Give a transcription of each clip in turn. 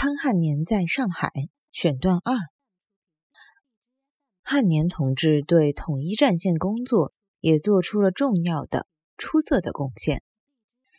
潘汉年在上海选段二。汉年同志对统一战线工作也做出了重要的、出色的贡献。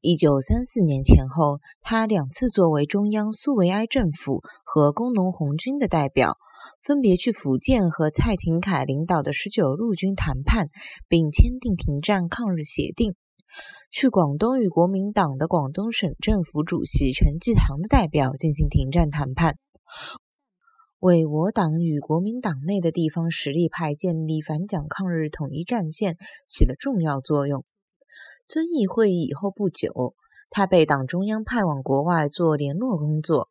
一九三四年前后，他两次作为中央苏维埃政府和工农红军的代表，分别去福建和蔡廷锴领导的十九路军谈判，并签订停战抗日协定。去广东与国民党的广东省政府主席陈济棠的代表进行停战谈判，为我党与国民党内的地方实力派建立反蒋抗日统一战线起了重要作用。遵义会议以后不久，他被党中央派往国外做联络工作。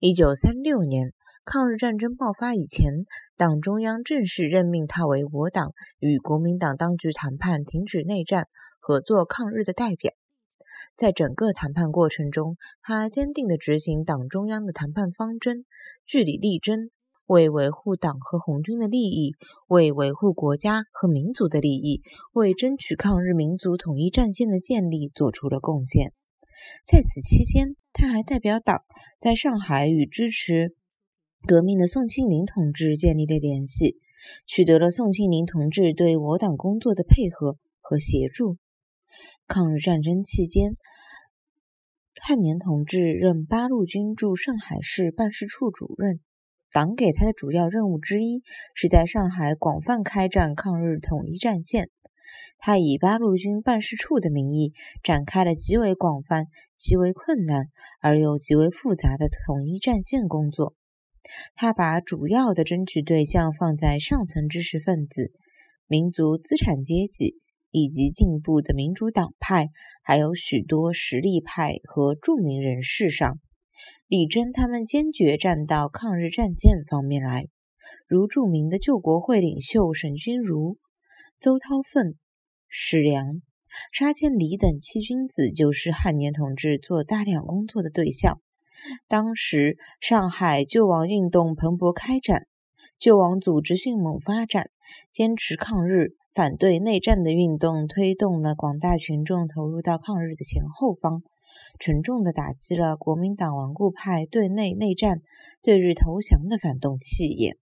一九三六年，抗日战争爆发以前，党中央正式任命他为我党与国民党当局谈判停止内战。合作抗日的代表，在整个谈判过程中，他坚定地执行党中央的谈判方针，据理力争，为维护党和红军的利益，为维护国家和民族的利益，为争取抗日民族统一战线的建立做出了贡献。在此期间，他还代表党在上海与支持革命的宋庆龄同志建立了联系，取得了宋庆龄同志对我党工作的配合和协助。抗日战争期间，汉年同志任八路军驻上海市办事处主任。党给他的主要任务之一是在上海广泛开展抗日统一战线。他以八路军办事处的名义，展开了极为广泛、极为困难而又极为复杂的统一战线工作。他把主要的争取对象放在上层知识分子、民族资产阶级。以及进步的民主党派，还有许多实力派和著名人士上，力争他们坚决站到抗日战线方面来，如著名的救国会领袖沈钧儒、邹韬奋、史良、沙千里等七君子，就是汉年同志做大量工作的对象。当时上海救亡运动蓬勃开展，救亡组织迅猛发展，坚持抗日。反对内战的运动推动了广大群众投入到抗日的前后方，沉重地打击了国民党顽固派对内内战、对日投降的反动气焰。